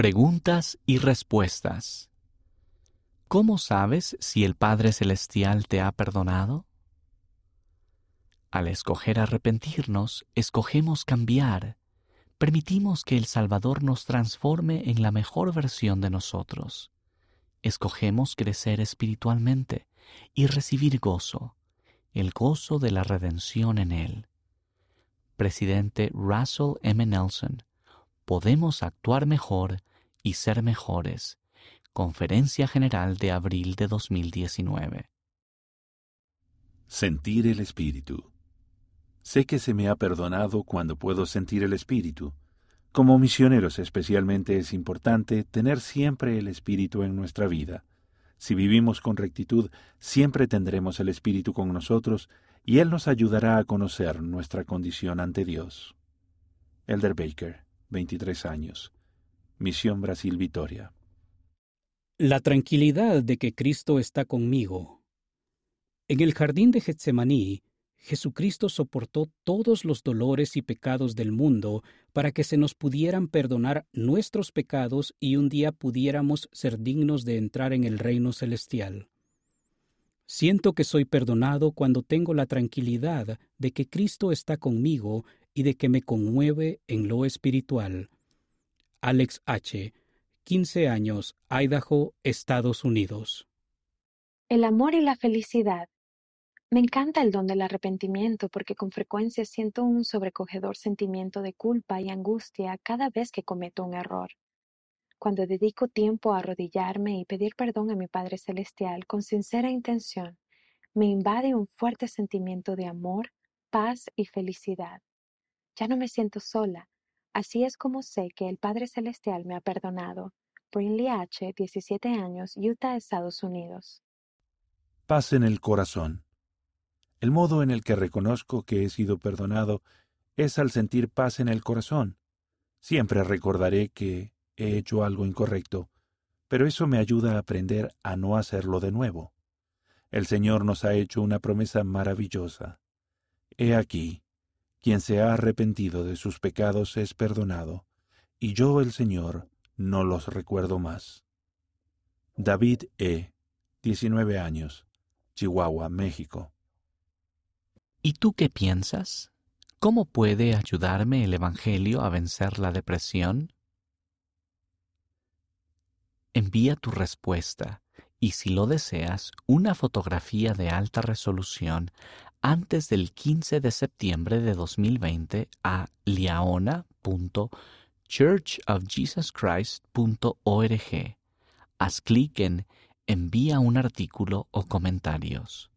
Preguntas y respuestas. ¿Cómo sabes si el Padre Celestial te ha perdonado? Al escoger arrepentirnos, escogemos cambiar. Permitimos que el Salvador nos transforme en la mejor versión de nosotros. Escogemos crecer espiritualmente y recibir gozo, el gozo de la redención en Él. Presidente Russell M. Nelson, podemos actuar mejor y ser mejores. Conferencia General de abril de 2019. Sentir el Espíritu. Sé que se me ha perdonado cuando puedo sentir el Espíritu. Como misioneros especialmente es importante tener siempre el Espíritu en nuestra vida. Si vivimos con rectitud, siempre tendremos el Espíritu con nosotros y Él nos ayudará a conocer nuestra condición ante Dios. Elder Baker, 23 años. Misión Brasil Vitoria. La tranquilidad de que Cristo está conmigo. En el jardín de Getsemaní, Jesucristo soportó todos los dolores y pecados del mundo para que se nos pudieran perdonar nuestros pecados y un día pudiéramos ser dignos de entrar en el reino celestial. Siento que soy perdonado cuando tengo la tranquilidad de que Cristo está conmigo y de que me conmueve en lo espiritual. Alex H., 15 años, Idaho, Estados Unidos. El amor y la felicidad. Me encanta el don del arrepentimiento porque con frecuencia siento un sobrecogedor sentimiento de culpa y angustia cada vez que cometo un error. Cuando dedico tiempo a arrodillarme y pedir perdón a mi Padre Celestial con sincera intención, me invade un fuerte sentimiento de amor, paz y felicidad. Ya no me siento sola, Así es como sé que el Padre Celestial me ha perdonado. Brinley H., 17 años, Utah, Estados Unidos. Paz en el corazón. El modo en el que reconozco que he sido perdonado es al sentir paz en el corazón. Siempre recordaré que he hecho algo incorrecto, pero eso me ayuda a aprender a no hacerlo de nuevo. El Señor nos ha hecho una promesa maravillosa. He aquí, quien se ha arrepentido de sus pecados es perdonado, y yo el Señor no los recuerdo más. David E., 19 años, Chihuahua, México. ¿Y tú qué piensas? ¿Cómo puede ayudarme el Evangelio a vencer la depresión? Envía tu respuesta y si lo deseas, una fotografía de alta resolución antes del 15 de septiembre de 2020 a liaona.churchofjesuschrist.org. Haz clic en Envía un artículo o comentarios.